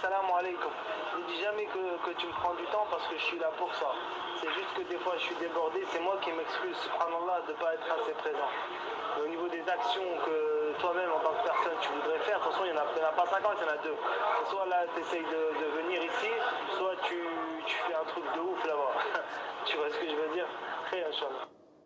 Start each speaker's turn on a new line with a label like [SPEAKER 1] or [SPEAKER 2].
[SPEAKER 1] salam alaikum. Ne dis jamais que, que tu me prends du temps parce que je suis là pour ça. C'est juste que des fois je suis débordé, c'est moi qui m'excuse, subhanallah, de ne pas être assez présent. Mais au niveau des actions que toi-même en tant que personne tu voudrais faire, de toute façon il n'y en, en a pas 50, il y en a deux. Soit là tu essayes de, venir ici, soit tu, tu fais un truc de ouf là-bas. tu vois ce que je veux dire? Très